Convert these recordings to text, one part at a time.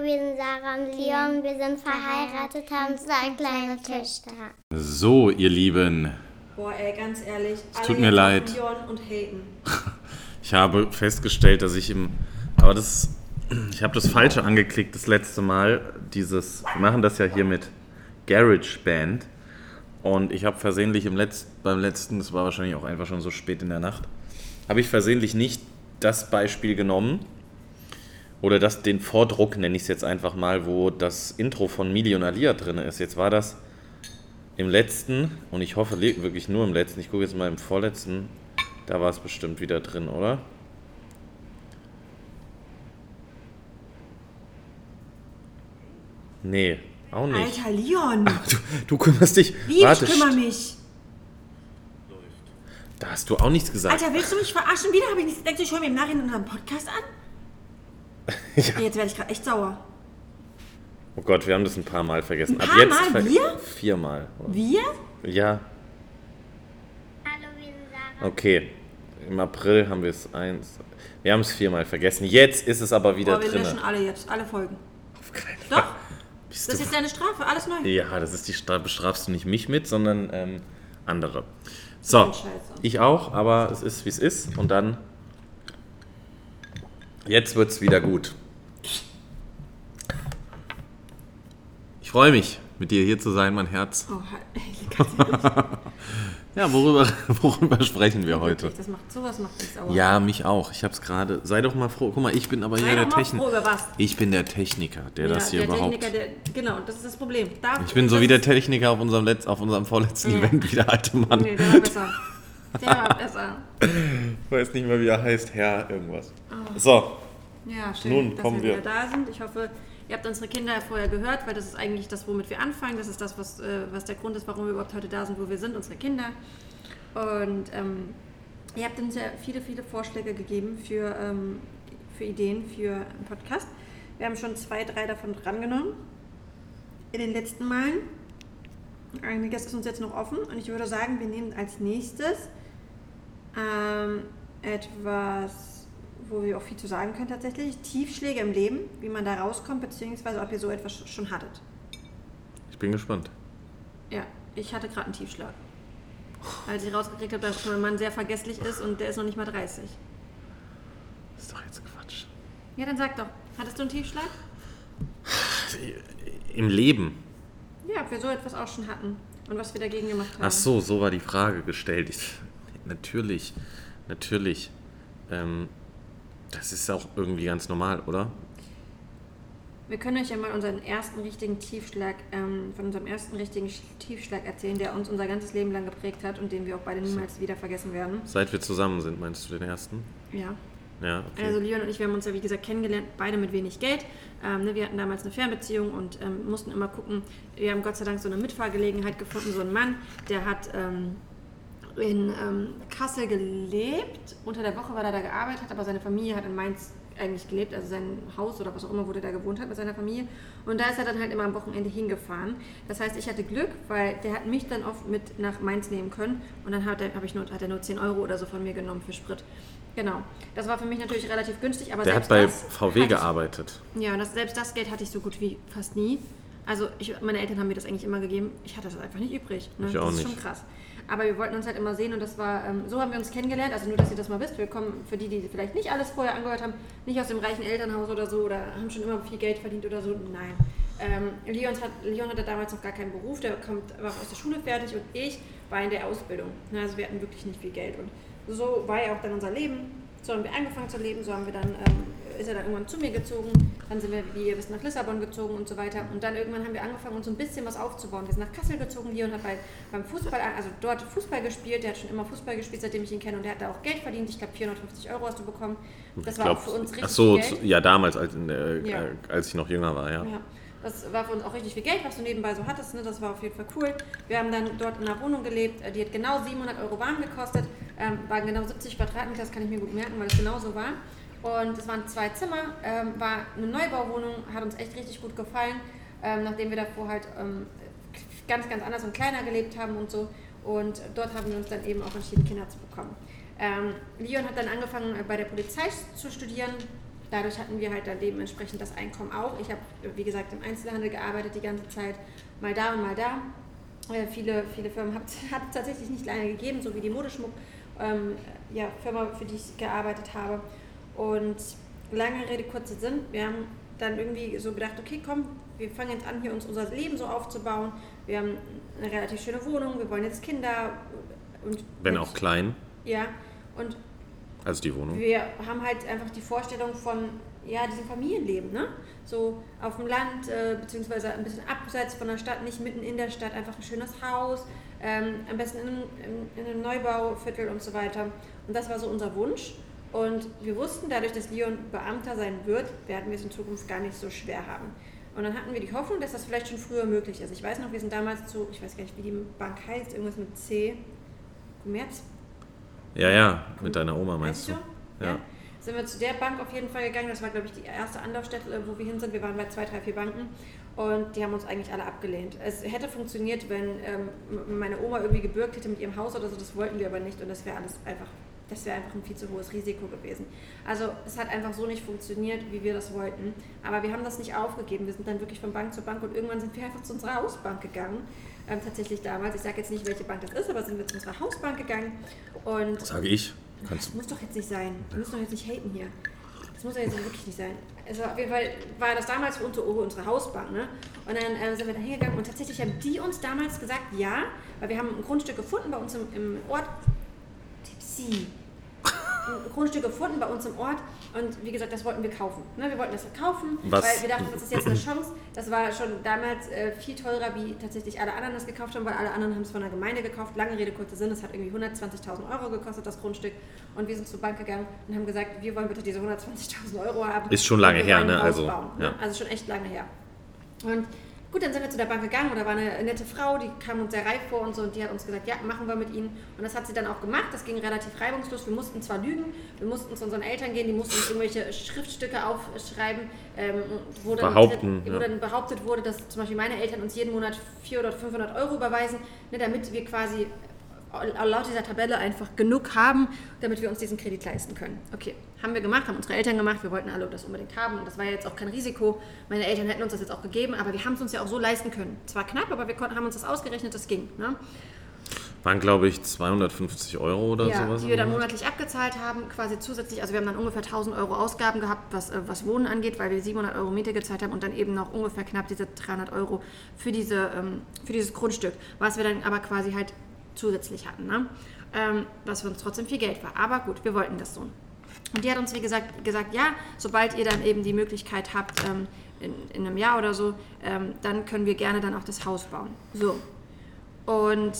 Hallo, wir sind Sarah und Leon. Wir sind verheiratet, haben zwei kleine Töchter. So, ihr Lieben, Boah, ey, ganz ehrlich. Es tut mir leid. Leon und haten. ich habe festgestellt, dass ich im. Aber das. Ich habe das Falsche angeklickt das letzte Mal. Dieses. Wir machen das ja hier mit GarageBand. Und ich habe versehentlich im Letz, beim letzten, das war wahrscheinlich auch einfach schon so spät in der Nacht, habe ich versehentlich nicht das Beispiel genommen. Oder das, den Vordruck nenne ich es jetzt einfach mal, wo das Intro von Mili und Alia drin ist. Jetzt war das im letzten, und ich hoffe wirklich nur im letzten, ich gucke jetzt mal im vorletzten, da war es bestimmt wieder drin, oder? Nee, auch nicht. Alter, Leon. Du, du kümmerst dich. Wie, Warte, ich kümmere mich. Da hast du auch nichts gesagt. Alter, willst du mich verarschen? Wieder habe ich nichts. Denkst du, ich höre mir im Nachhinein unseren Podcast an? Ja. Jetzt werde ich gerade echt sauer. Oh Gott, wir haben das ein paar Mal vergessen. Ein paar Mal? ver- Wir? Viermal. oder? Wir? Ja, Hallo, wir sind Sarah. okay. Im April haben wir es eins. Wir haben es viermal vergessen. Jetzt ist es aber wieder Boah, wir drin. löschen alle jetzt, alle Folgen. Auf keinen Doch, Fall. Bist das du ist deine Strafe, alles neu. Ja, das ist die Strafe. Bestrafst du nicht mich mit, sondern ähm, andere. So, ich auch, aber es ist wie es ist. Und dann. Jetzt wird's wieder gut. Ich freue mich, mit dir hier zu sein, mein Herz. Oh, Ja, worüber, worüber sprechen wir heute? Das macht, sowas macht mich sauer. Ja, mich auch. Ich habe es gerade. Sei doch mal froh. Guck mal, ich bin aber Sei hier der Techniker. Ich bin der Techniker, der Ja, das hier der überhaupt. Techniker, der, genau, das ist das Problem. Da, ich bin so wie der Techniker auf unserem, Letz-, auf unserem vorletzten Ja. Event, wie der alte Mann. Nee, der war besser. Der war besser. Ich weiß nicht mehr, wie er heißt. Herr irgendwas. So, Ja, schön, Nun dass kommen wir wieder da sind. Ich hoffe, ihr habt unsere Kinder vorher gehört, weil das ist eigentlich das, womit wir anfangen. Das ist das, was, äh, was der Grund ist, warum wir überhaupt heute da sind, wo wir sind, unsere Kinder. Und ähm, ihr habt uns ja viele, viele Vorschläge gegeben für, ähm, für Ideen für einen Podcast. Wir haben schon zwei, drei davon drangenommen in den letzten Malen. Einiges ist uns jetzt noch offen und ich würde sagen, wir nehmen als nächstes ähm, etwas, wo wir auch viel zu sagen können tatsächlich. Tiefschläge im Leben, wie man da rauskommt, beziehungsweise ob ihr so etwas schon hattet. ich bin gespannt. Ja, ich hatte gerade einen Tiefschlag. Als ich rausgekriegt habe, dass mein Mann sehr vergesslich ist und der ist noch nicht mal 30. Das ist doch jetzt Quatsch. Ja, dann sag doch, hattest du einen Tiefschlag? Im Leben. Ja, ob wir so etwas auch schon hatten und was wir dagegen gemacht haben. Ach so, so war die Frage gestellt. Ich, natürlich, natürlich. Ähm, das ist auch irgendwie ganz normal, oder? Wir können euch ja mal unseren ersten richtigen Tiefschlag, ähm, von unserem ersten richtigen Sch- Tiefschlag erzählen, der uns unser ganzes Leben lang geprägt hat und den wir auch beide niemals wieder vergessen werden. Seit wir zusammen sind, meinst du den ersten? Ja. Ja, okay. Also Leon und ich, wir haben uns ja wie gesagt kennengelernt, beide mit wenig Geld. Ähm, ne, wir hatten damals eine Fernbeziehung und ähm, mussten immer gucken. Wir haben Gott sei Dank so eine Mitfahrgelegenheit gefunden, so einen Mann, der hat ähm, in ähm, Kassel gelebt. Unter der Woche, weil er da gearbeitet hat, aber seine Familie hat in Mainz eigentlich gelebt, also sein Haus oder was auch immer, wo der da gewohnt hat mit seiner Familie. Und da ist er dann halt immer am Wochenende hingefahren. Das heißt, ich hatte Glück, weil der hat mich dann oft mit nach Mainz nehmen können und dann hat er, hab ich nur, hat er nur 10 Euro oder so von mir genommen für Sprit. Genau. Das war für mich natürlich relativ günstig, aber Der hat bei VW hatte ich- gearbeitet. ja, und das, selbst das Geld hatte ich so gut wie fast nie. Also ich, meine Eltern haben mir das eigentlich immer gegeben. Ich hatte das einfach nicht übrig. Ne? Ich das auch ist nicht. schon krass. Aber wir wollten uns halt immer sehen und das war, ähm, so haben wir uns kennengelernt. Also nur, dass ihr das mal wisst. Wir kommen, für die, die vielleicht nicht alles vorher angehört haben, nicht aus dem reichen Elternhaus oder so oder haben schon immer viel Geld verdient oder so. Nein. Ähm, Leon, hat, Leon hatte damals noch gar keinen Beruf, der kommt, war aus der Schule fertig und ich war in der Ausbildung. Ne, Also wir hatten wirklich nicht viel Geld. Und so war ja auch dann unser Leben. So haben wir angefangen zu leben, so haben wir dann, ähm, ist er dann irgendwann zu mir gezogen, dann sind wir, wie ihr wisst, nach Lissabon gezogen und so weiter. Und dann irgendwann haben wir angefangen, uns so ein bisschen was aufzubauen. Wir sind nach Kassel gezogen, Leon hat bei, beim Fußball, also dort Fußball gespielt, der hat schon immer Fußball gespielt, seitdem ich ihn kenne und der hat da auch Geld verdient. Ich glaube 450 Euro hast du bekommen. Das war glaub, auch für uns richtig Ach so, viel Geld. ja, damals, als, der, Ja. äh, als ich noch jünger war, ja. Ja, das war für uns auch richtig viel Geld, was du nebenbei so hattest. Ne? Das war auf jeden Fall cool. Wir haben dann dort in einer Wohnung gelebt, äh, die hat genau 700 Euro warm gekostet, ähm, waren genau 70 Quadratmeter, das kann ich mir gut merken, weil es genau so war. Und es waren zwei Zimmer, ähm, war eine Neubauwohnung, hat uns echt richtig gut gefallen, ähm, nachdem wir davor halt ähm, ganz, ganz anders und kleiner gelebt haben und so. Und dort haben wir uns dann eben auch entschieden, Kinder zu bekommen. Ähm, Leon hat dann angefangen, äh, bei der Polizei zu studieren, dadurch hatten wir halt dann dementsprechend das Einkommen auch. Ich habe, wie gesagt, im Einzelhandel gearbeitet die ganze Zeit, mal da und mal da. Äh, viele, viele Firmen hat es tatsächlich nicht lange gegeben, so wie die Modeschmuck, ähm, ja, für die ich gearbeitet habe. Und lange Rede, kurzer Sinn, wir haben dann irgendwie so gedacht, okay, komm, wir fangen jetzt an, hier uns unser Leben so aufzubauen. Wir haben eine relativ schöne Wohnung, wir wollen jetzt Kinder. Und, Wenn und, auch klein, Ja, und also die Wohnung. wir haben halt einfach die Vorstellung von ja, diesem Familienleben, ne? So auf dem Land, äh, beziehungsweise ein bisschen abseits von der Stadt, nicht mitten in der Stadt, einfach ein schönes Haus, ähm, am besten in, in, in einem Neubauviertel und so weiter. Und das war so unser Wunsch. Und wir wussten, dadurch, dass Leon Beamter sein wird, werden wir es in Zukunft gar nicht so schwer haben. Und dann hatten wir die Hoffnung, dass das vielleicht schon früher möglich ist. Ich weiß noch, wir sind damals zu, ich weiß gar nicht, wie die Bank heißt, irgendwas mit C, Commerz, Ja, ja, mit deiner Oma meinst du? du? Ja. Sind wir zu der Bank auf jeden Fall gegangen. Das war, glaube ich, die erste Anlaufstelle, wo wir hin sind. Wir waren bei zwei, drei, vier Banken und die haben uns eigentlich alle abgelehnt. Es hätte funktioniert, wenn ähm, meine Oma irgendwie gebürgt hätte mit ihrem Haus oder so. Das wollten wir aber nicht und das wäre alles einfach, das wäre einfach ein viel zu hohes Risiko gewesen. Also es hat einfach so nicht funktioniert, wie wir das wollten. Aber wir haben das nicht aufgegeben. Wir sind dann wirklich von Bank zu Bank und irgendwann sind wir einfach zu unserer Hausbank gegangen. Ähm, tatsächlich damals. Ich sage jetzt nicht, welche Bank das ist, aber sind wir zu unserer Hausbank gegangen und Sage ich. Kannst das muss doch jetzt nicht sein. Wir müssen doch jetzt nicht haten hier. Das muss doch jetzt wirklich nicht sein. Also auf jeden Fall war das damals für unsere, unsere Hausbank. Ne? Und dann äh, sind wir da hingegangen und tatsächlich haben die uns damals gesagt, ja, weil wir haben ein Grundstück gefunden bei uns im, im Ort. Tipsy. Ein Grundstück gefunden bei uns im Ort und wie gesagt, das wollten wir kaufen. Ne? Wir wollten das kaufen, Was- weil wir dachten, das ist jetzt eine Chance. Das war schon damals äh, viel teurer, wie tatsächlich alle anderen das gekauft haben, weil alle anderen haben es von der Gemeinde gekauft. Lange Rede, kurzer Sinn, es hat irgendwie 120.000 Euro gekostet, das Grundstück. Und wir sind zur Bank gegangen und haben gesagt, wir wollen bitte diese 120.000 Euro haben. Ist schon lange her, ne? Also, bauen, ne? ja. Also schon echt lange her. Und gut, dann sind wir zu der Bank gegangen und da war eine nette Frau, die kam uns sehr reif vor und so und die hat uns gesagt, ja, machen wir mit ihnen. Und das hat sie dann auch gemacht. Das ging relativ reibungslos. Wir mussten zwar lügen, wir mussten zu unseren Eltern gehen, die mussten uns irgendwelche Schriftstücke aufschreiben, ähm, wo, dann, Behaupten, wo ja. dann behauptet wurde, dass zum Beispiel meine Eltern uns jeden Monat 400 oder 500 Euro überweisen, ne, damit wir quasi laut dieser Tabelle einfach genug haben, damit wir uns diesen Kredit leisten können. Okay, haben wir gemacht, haben unsere Eltern gemacht, wir wollten alle das unbedingt haben und das war ja jetzt auch kein Risiko. Meine Eltern hätten uns das jetzt auch gegeben, aber wir haben es uns ja auch so leisten können. Zwar knapp, aber wir konnten, haben uns das ausgerechnet, das ging. Ne? Waren, glaube ich, 250 Euro oder ja, sowas. die wir dann monatlich abgezahlt haben, quasi zusätzlich. Also wir haben dann ungefähr 1000 Euro Ausgaben gehabt, was, äh, was Wohnen angeht, weil wir 700 Euro Miete gezahlt haben und dann eben noch ungefähr knapp diese 300 Euro für, diese, ähm, für dieses Grundstück, was wir dann aber quasi halt zusätzlich hatten. Ne? Ähm, was für uns trotzdem viel Geld war. Aber gut, wir wollten das so. Und die hat uns, wie gesagt, gesagt, ja, sobald ihr dann eben die Möglichkeit habt, ähm, in, in einem Jahr oder so, ähm, dann können wir gerne dann auch das Haus bauen. So. Und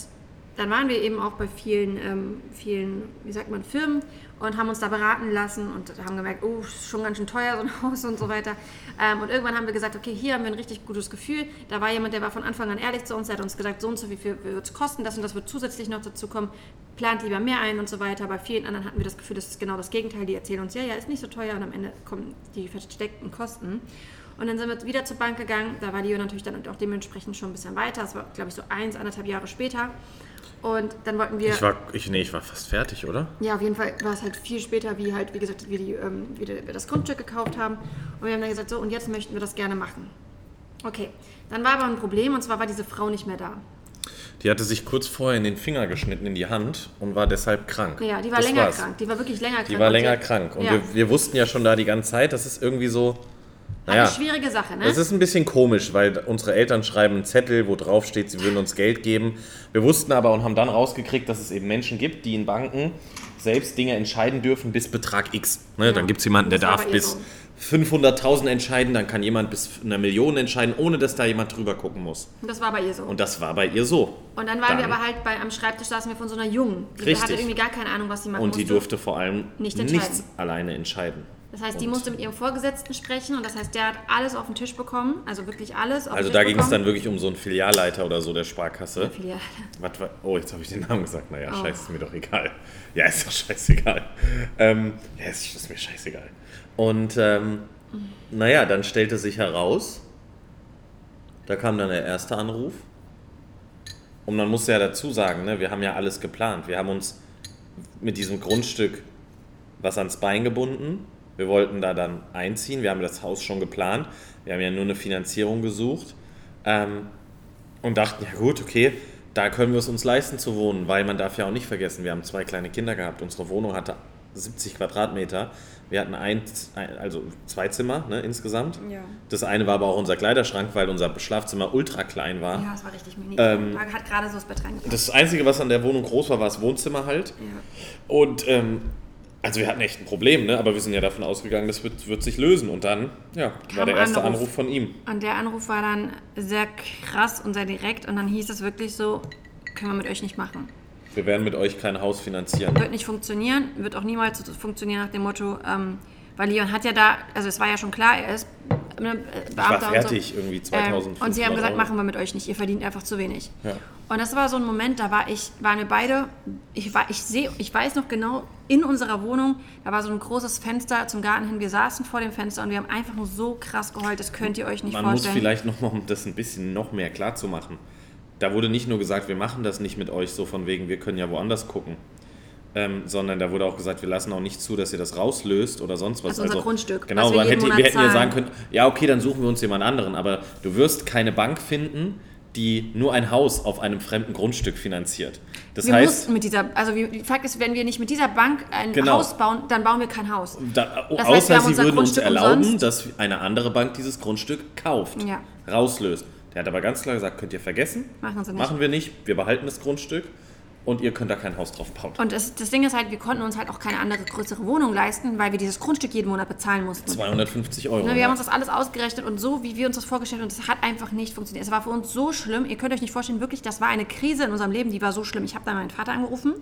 dann waren wir eben auch bei vielen, ähm, vielen, wie sagt man, Firmen und haben uns da beraten lassen und haben gemerkt, oh, ist schon ganz schön teuer so ein Haus und so weiter. Ähm, und irgendwann haben wir gesagt, okay, hier haben wir ein richtig gutes Gefühl. Da war jemand, der war von Anfang an ehrlich zu uns, der hat uns gesagt, so und so viel wird es kosten, das und das wird zusätzlich noch dazu kommen, plant lieber mehr ein und so weiter. Bei vielen anderen hatten wir das Gefühl, das ist genau das Gegenteil. Die erzählen uns, ja, ja, ist nicht so teuer und am Ende kommen die versteckten Kosten. Und dann sind wir wieder zur Bank gegangen. Da war die natürlich dann auch dementsprechend schon ein bisschen weiter. Das war, glaube ich, so eins, anderthalb Jahre später. Und dann wollten wir. Ich war, ich, nee, ich war fast fertig, oder? Ja, auf jeden Fall war es halt viel später, wie halt, wie gesagt, wie, die, ähm, wie wir das Grundstück gekauft haben. Und wir haben dann gesagt, so, und jetzt möchten wir das gerne machen. Okay, dann war aber ein Problem, und zwar war diese Frau nicht mehr da. Die hatte sich kurz vorher in den Finger geschnitten, in die Hand und war deshalb krank. Ja, die war Das länger war's. krank. Die war wirklich länger krank. Die war länger krank. Und ja. wir, wir wussten ja schon da die ganze Zeit, das ist irgendwie so. Eine Naja, schwierige Sache, ne? es ist ein bisschen komisch, weil unsere Eltern schreiben einen Zettel, wo drauf steht, sie würden uns Geld geben. Wir wussten aber und haben dann rausgekriegt, dass es eben Menschen gibt, die in Banken selbst Dinge entscheiden dürfen bis Betrag X. Ne, Ja. Dann gibt es jemanden, der darf bis so. 500.000 entscheiden, dann kann jemand bis eine Million entscheiden, ohne dass da jemand drüber gucken muss. Und das war bei ihr so. Und das war bei ihr so. Und dann waren wir Dann- aber halt bei, am Schreibtisch saßen wir von so einer Jungen. Die Richtig. hatte irgendwie gar keine Ahnung, was sie machen Und die musste. durfte vor allem Nicht nichts alleine entscheiden. Das heißt, die Und- musste mit ihrem Vorgesetzten sprechen und das heißt, der hat alles auf den Tisch bekommen, also wirklich alles auf Also da ging es dann wirklich um so einen Filialleiter oder so der Sparkasse. Filiale. Was war, oh, jetzt habe ich den Namen gesagt. Naja, Oh. scheiße, ist mir doch egal. Ja, ist doch scheißegal. Ähm, ja, ist, ist mir scheißegal. Und ähm, naja, dann stellte sich heraus, da kam dann der erste Anruf. Und man muss ja dazu sagen, ne, wir haben ja alles geplant. Wir haben uns mit diesem Grundstück was ans Bein gebunden. Wir wollten da dann einziehen. Wir haben das Haus schon geplant. Wir haben ja nur eine Finanzierung gesucht. Ähm, und dachten, ja gut, okay, da können wir es uns leisten zu wohnen, weil man darf ja auch nicht vergessen, wir haben zwei kleine Kinder gehabt. Unsere Wohnung hatte 70 Quadratmeter. Wir hatten ein, also zwei Zimmer ne, insgesamt. Ja. Das eine war aber auch unser Kleiderschrank, weil unser Schlafzimmer ultra klein war. Ja, es war richtig mini. Ähm, da hat gerade so das Bett reingepasst. Das Einzige, was an der Wohnung groß war, war das Wohnzimmer halt. Ja. Und ähm, also wir hatten echt ein Problem, ne? aber wir sind ja davon ausgegangen, das wird, wird sich lösen. Und dann ja, war der erste Anruf. Anruf von ihm. Und der Anruf war dann sehr krass und sehr direkt und dann hieß es wirklich so, können wir mit euch nicht machen. Wir werden mit euch kein Haus finanzieren. Wird nicht funktionieren, wird auch niemals funktionieren nach dem Motto, ähm, weil Leon hat ja da, also es war ja schon klar, er ist ne, Ich war Beamter fertig, und so. irgendwie Ähm, 2000 und sie haben gesagt, machen wir mit euch nicht, ihr verdient einfach zu wenig. Ja. Und das war so ein Moment, da war ich, waren wir beide, ich war, ich sehe, ich weiß noch genau, in unserer Wohnung, da war so ein großes Fenster zum Garten hin, wir saßen vor dem Fenster und wir haben einfach nur so krass geheult, das könnt ihr euch nicht Man muss vorstellen. vielleicht noch mal, um das ein bisschen noch mehr klar zu machen. Da wurde nicht nur gesagt, wir machen das nicht mit euch so von wegen, wir können ja woanders gucken. Ähm, sondern da wurde auch gesagt, wir lassen auch nicht zu, dass ihr das rauslöst oder sonst was. Also unser Grundstück, Genau, wir hätte, wir hätten ja zahlen. sagen können, ja okay, dann suchen wir uns jemand anderen, aber du wirst keine Bank finden, die nur ein Haus auf einem fremden Grundstück finanziert. Das wir heißt, mussten mit dieser, also wir, die Fakt ist, wenn wir nicht mit dieser Bank ein Genau. Haus bauen, dann bauen wir kein Haus. Da, Das heißt, wir außer sie würden uns Grundstück erlauben, umsonst. dass eine andere Bank dieses Grundstück kauft, Ja. rauslöst. Der hat aber ganz klar gesagt, könnt ihr vergessen, Machen nicht. machen wir nicht, wir behalten das Grundstück und ihr könnt da kein Haus drauf bauen. Und das, das Ding ist halt, wir konnten uns halt auch keine andere größere Wohnung leisten, weil wir dieses Grundstück jeden Monat bezahlen mussten. 250 Euro. Ne, wir haben uns das alles ausgerechnet und so, wie wir uns das vorgestellt haben, und das hat einfach nicht funktioniert. Es war für uns so schlimm, ihr könnt euch nicht vorstellen, wirklich, das war eine Krise in unserem Leben, die war so schlimm. Ich habe dann meinen Vater angerufen,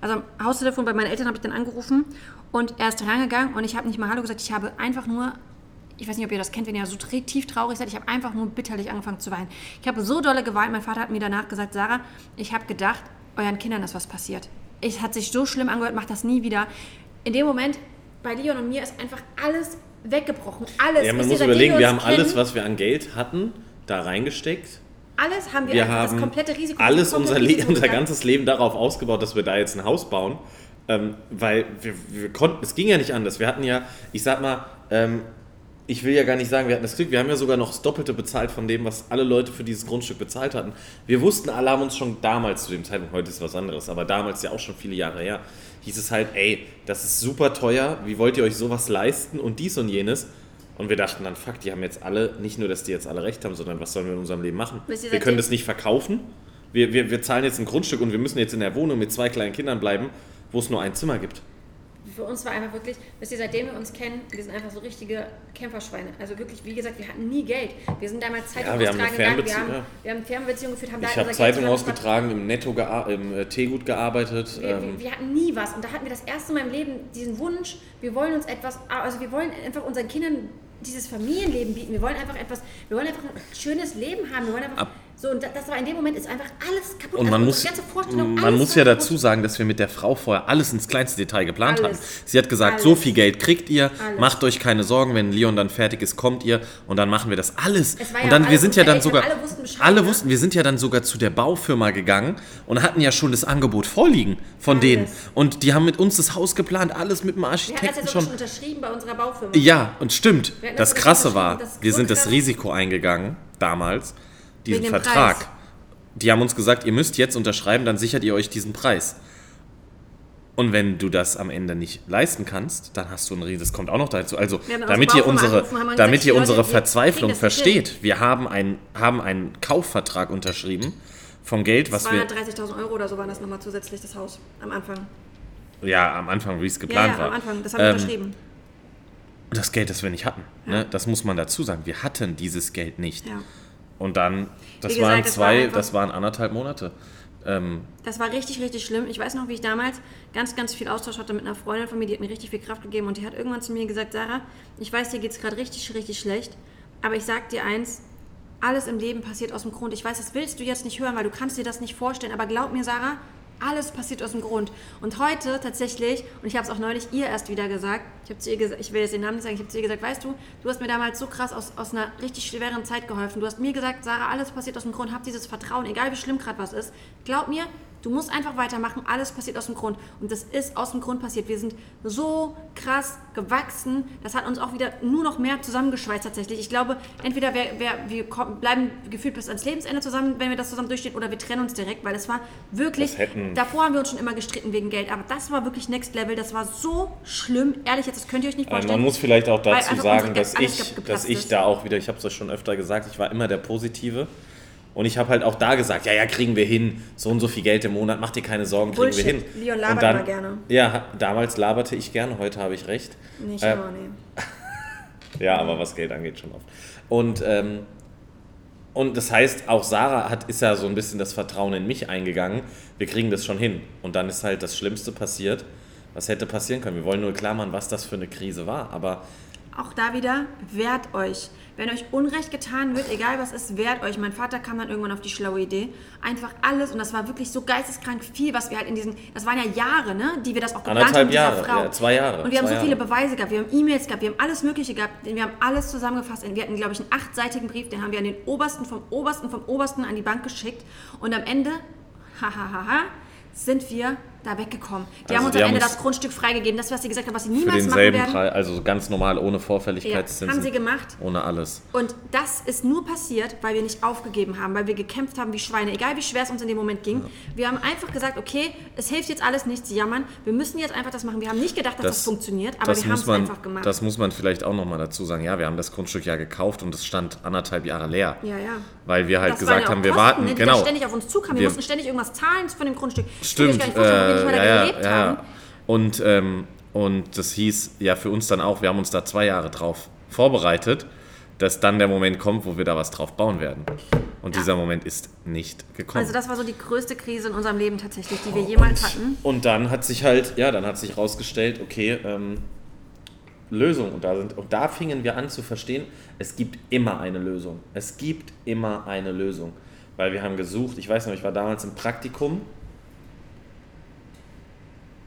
also am Haustelefon bei meinen Eltern habe ich dann angerufen und er ist rangegangen und ich habe nicht mal Hallo gesagt, ich habe einfach nur, ich weiß nicht, ob ihr das kennt, wenn ihr so tief traurig seid, ich habe einfach nur bitterlich angefangen zu weinen. Ich habe so dolle geweint, mein Vater hat mir danach gesagt, Sarah, ich habe gedacht, euren Kindern ist was passiert. Es hat sich so schlimm angehört, macht das nie wieder. In dem Moment, bei Leon und mir ist einfach alles weggebrochen. Alles. ja, man muss überlegen, wir haben uns alles, was wir an Geld hatten, da reingesteckt. Alles haben wir, Wir haben das komplette Risiko. alles, komplette unser, Risiko unser ganzes Leben darauf ausgebaut, dass wir da jetzt ein Haus bauen. Ähm, weil wir, wir konnten, es ging ja nicht anders. Wir hatten ja, ich sag mal, ähm, ich will ja gar nicht sagen, wir hatten das Glück, wir haben ja sogar noch das Doppelte bezahlt von dem, was alle Leute für dieses Grundstück bezahlt hatten. Wir wussten, alle haben uns schon damals zu dem Zeitpunkt, heute ist was anderes, aber damals ja auch schon viele Jahre her, hieß es halt, ey, das ist super teuer, wie wollt ihr euch sowas leisten und dies und jenes. Und wir dachten dann, fuck, die haben jetzt alle, nicht nur, dass die jetzt alle recht haben, sondern was sollen wir in unserem Leben machen? Wir können das nicht verkaufen. Wir, wir, wir zahlen jetzt ein Grundstück und wir müssen jetzt in der Wohnung mit zwei kleinen Kindern bleiben, wo es nur ein Zimmer gibt. Für uns war einfach wirklich, wisst ihr, seitdem wir uns kennen, wir sind einfach so richtige Kämpferschweine. Also wirklich, wie gesagt, wir hatten nie Geld. Wir sind damals Zeitung Ja, wir haben eine austragen gegangen, wir haben, Fernbeziehung, ja. wir haben Fernbeziehungen geführt, haben da Ich habe Geld Zeitung zusammengespart. ausgetragen, im Netto, im äh, Teegut gearbeitet. Wir, Ähm, wir, wir hatten nie was. Und da hatten wir das erste Mal im Leben diesen Wunsch, wir wollen uns etwas, also wir wollen einfach unseren Kindern dieses Familienleben bieten. Wir wollen einfach etwas, wir wollen einfach ein schönes Leben haben. Wir wollen einfach, Ab- so, und das war in dem Moment ist einfach alles kaputt. und man Also muss, man muss ja dazu sagen, dass wir mit der Frau vorher alles ins kleinste Detail geplant Alles. haben. Sie hat gesagt, Alles. so viel Geld kriegt ihr, Alles. macht euch keine Sorgen, wenn Leon dann fertig ist, kommt ihr und dann machen wir das alles. Ja Und dann, wir sind ja dann sogar, alle wussten Bescheid, alle ne? wussten, wir sind ja dann sogar zu der Baufirma gegangen und hatten ja schon das Angebot vorliegen von denen. Und die haben mit uns das Haus geplant, alles mit dem Wir hatten das ja Architekten schon. schon unterschrieben bei unserer Baufirma. Ja, und stimmt. Das das Krasse war, das wir sind das. Risiko eingegangen, damals, diesen Vertrag. Preis. Die haben uns gesagt, ihr müsst jetzt unterschreiben, dann sichert ihr euch diesen Preis. Und wenn du das am Ende nicht leisten kannst, dann hast du ein riesiges, das kommt auch noch dazu. Also, haben damit ihr unsere, damit gesagt, ihr unsere Verzweiflung versteht, wir haben, ein, haben einen Kaufvertrag unterschrieben vom Geld, was wir, 230.000 Euro oder so waren das nochmal zusätzlich, das Haus, am Anfang. ja, am Anfang, wie es Ja, geplant ja, war. am Anfang, das haben wir Ähm, unterschrieben. Das Geld, das wir nicht hatten. Ja. Ne? Das muss man dazu sagen. Wir hatten dieses Geld nicht. Ja. Und dann, das gesagt, waren das war zwei, das waren anderthalb Monate. Ähm, Das war richtig, richtig schlimm. Ich weiß noch, wie ich damals ganz, ganz viel Austausch hatte mit einer Freundin von mir, die hat mir richtig viel Kraft gegeben und die hat irgendwann zu mir gesagt, Sarah, ich weiß, dir geht es gerade richtig, richtig schlecht, aber ich sag dir eins, alles im Leben passiert aus dem Grund. Ich weiß, das willst du jetzt nicht hören, weil du kannst dir das nicht vorstellen, aber glaub mir, Sarah, alles passiert aus dem Grund. Und heute tatsächlich, und ich habe es auch neulich ihr erst wieder gesagt, ich habe zu ihr gesagt, ich will jetzt den Namen nicht sagen, ich habe zu ihr gesagt, weißt du, du hast mir damals so krass aus, aus einer richtig schweren Zeit geholfen. Du hast mir gesagt, Sarah, alles passiert aus dem Grund, hab dieses Vertrauen, egal wie schlimm gerade was ist. Glaub mir, Du musst einfach weitermachen. Alles passiert aus dem Grund. Und das ist aus dem Grund passiert. Wir sind so krass gewachsen. Das hat uns auch wieder nur noch mehr zusammengeschweißt tatsächlich. Ich glaube, entweder wir, wir, wir kommen, bleiben gefühlt bis ans Lebensende zusammen, wenn wir das zusammen durchstehen, oder wir trennen uns direkt, weil es war wirklich. Davor haben wir uns schon immer gestritten wegen Geld, aber das war wirklich Next Level. Das war so schlimm. Ehrlich, jetzt, das könnt ihr euch nicht vorstellen. Man muss vielleicht auch dazu sagen, dass ich, dass ich da auch wieder, ich habe es euch schon öfter gesagt, ich war immer der Positive. Und ich habe halt auch da gesagt, ja, ja, kriegen wir hin, so und so viel Geld im Monat, mach dir keine Sorgen, kriegen wir Bullshit. hin. Leon labert und dann, immer gerne. Ja, damals laberte ich gerne, heute habe ich recht. Nicht Äh, immer, nee. Ja, aber was Geld angeht, schon oft. Und, ähm, und das heißt, auch Sarah hat, ist ja so ein bisschen das Vertrauen in mich eingegangen. Wir kriegen das schon hin. Und dann ist halt das Schlimmste passiert, was hätte passieren können. Wir wollen nur klar machen, was das für eine Krise war. Aber Auch da wieder, wehrt euch. Wenn euch Unrecht getan wird, egal was ist, wehrt euch. Mein Vater kam dann irgendwann auf die schlaue Idee. Einfach alles, und das war wirklich so geisteskrank viel, was wir halt in diesen, das waren ja Jahre, ne, die wir das auch geplant haben mit dieser Jahre, Frau. ja, zwei Jahre, Und wir haben so viele Jahre. Beweise gehabt, wir haben E-Mails gehabt, wir haben alles Mögliche gehabt, wir haben alles zusammengefasst. Wir hatten, glaube ich, einen achtseitigen Brief, den haben wir an den Obersten, vom Obersten, vom Obersten an die Bank geschickt. Und am Ende, hahaha, sind wir da weggekommen. Die Also haben uns die am Ende das Grundstück freigegeben, das, was sie gesagt haben, was sie niemals machen werden. Preis, also ganz normal, ohne Ja, Vorfälligkeitszinsen. haben sie gemacht. Ohne alles. Und das ist nur passiert, weil wir nicht aufgegeben haben, weil wir gekämpft haben wie Schweine, egal wie schwer es uns in dem Moment ging. Wir haben einfach gesagt, okay, es hilft jetzt alles nicht zu jammern, wir müssen jetzt einfach das machen. Wir haben nicht gedacht, dass das, funktioniert, aber wir haben es einfach gemacht. Das muss man vielleicht auch nochmal dazu sagen. Ja, wir haben das Grundstück ja gekauft und es stand anderthalb Jahre leer. ja, ja. Weil wir halt Das gesagt ja haben, wir Kosten, warten. ne, die genau. ständig auf uns zukamen. Wir, Wir- mussten ständig irgendwas zahlen von dem Grundstück. Stimmt, kann nicht wir nicht mal äh, da ja, gelebt ja, haben. ja. Und, ähm, und das hieß ja für uns dann auch, wir haben uns da zwei Jahre drauf vorbereitet, dass dann der Moment kommt, wo wir da was drauf bauen werden. Und dieser Moment ist nicht gekommen. Also das war so die größte Krise in unserem Leben tatsächlich, die wir jemals hatten. Und dann hat sich halt, ja, dann hat sich rausgestellt, okay, ähm, Lösung. Und da, sind, und da fingen wir an zu verstehen, es gibt immer eine Lösung. Es gibt immer eine Lösung. Weil wir haben gesucht, ich weiß noch, ich war damals im Praktikum.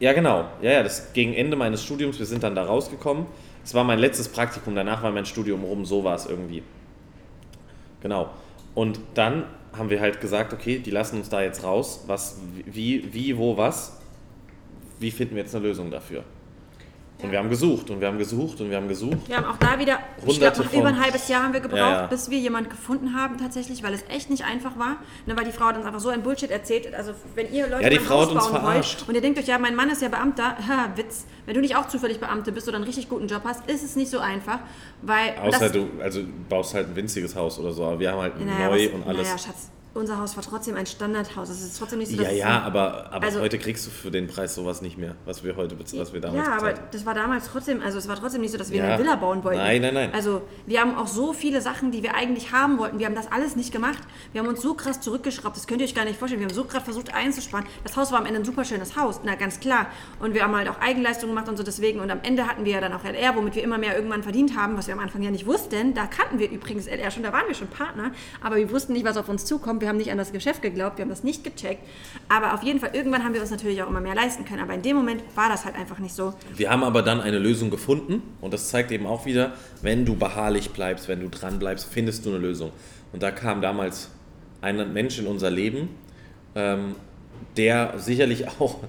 Ja, genau. Ja, ja, das gegen Ende meines Studiums, wir sind dann da rausgekommen. Es war mein letztes Praktikum, danach war mein Studium rum, so war es irgendwie. Genau. Und dann haben wir halt gesagt, okay, die lassen uns da jetzt raus. Was, wie, wie, wo, was? Wie finden wir jetzt eine Lösung dafür? Und wir haben gesucht und wir haben gesucht und wir haben gesucht. Wir haben auch da wieder, ich Hunderte glaube, noch von- über ein halbes Jahr haben wir gebraucht, Ja, ja. bis wir jemanden gefunden haben tatsächlich, weil es echt nicht einfach war. Ne, weil die Frau hat uns einfach so ein Bullshit erzählt. Also wenn ihr Leute Ja, die Frau Haus hat uns verarscht. wollt und ihr denkt euch, ja, mein Mann ist ja Beamter, ha, Witz. Wenn du nicht auch zufällig Beamte bist oder einen richtig guten Job hast, ist es nicht so einfach, weil... Außer das, du, also baust halt ein winziges Haus oder so, aber wir haben halt neu was, und alles. Naja, Schatz, unser Haus war trotzdem ein Standardhaus. Es ist trotzdem nicht so, dass ja, ja, aber, aber Also- heute kriegst du für den Preis sowas nicht mehr, was wir heute bez- was wir damals Ja, aber bezahlt haben. das war damals trotzdem, also es war trotzdem nicht so, dass wir Ja. eine Villa bauen wollten. Nein, nein, nein. Also wir haben auch so viele Sachen, die wir eigentlich haben wollten. Wir haben das alles nicht gemacht. Wir haben uns so krass zurückgeschraubt, das könnt ihr euch gar nicht vorstellen. Wir haben so krass versucht einzusparen. Das Haus war am Ende ein super schönes Haus, na ganz klar. Und wir haben halt auch Eigenleistungen gemacht und so deswegen. Und am Ende hatten wir ja dann auch LR, womit wir immer mehr irgendwann verdient haben, was wir am Anfang ja nicht wussten. Da kannten wir übrigens LR schon, da waren wir schon Partner. Aber wir wussten nicht, was auf uns zukommt. Wir haben nicht an das Geschäft geglaubt, wir haben das nicht gecheckt. Aber auf jeden Fall, irgendwann haben wir uns natürlich auch immer mehr leisten können. Aber in dem Moment war das halt einfach nicht so. Wir haben aber dann eine Lösung gefunden und das zeigt eben auch wieder, wenn du beharrlich bleibst, wenn du dran bleibst, findest du eine Lösung. Und da kam damals ein Mensch in unser Leben, ähm, der sicherlich auch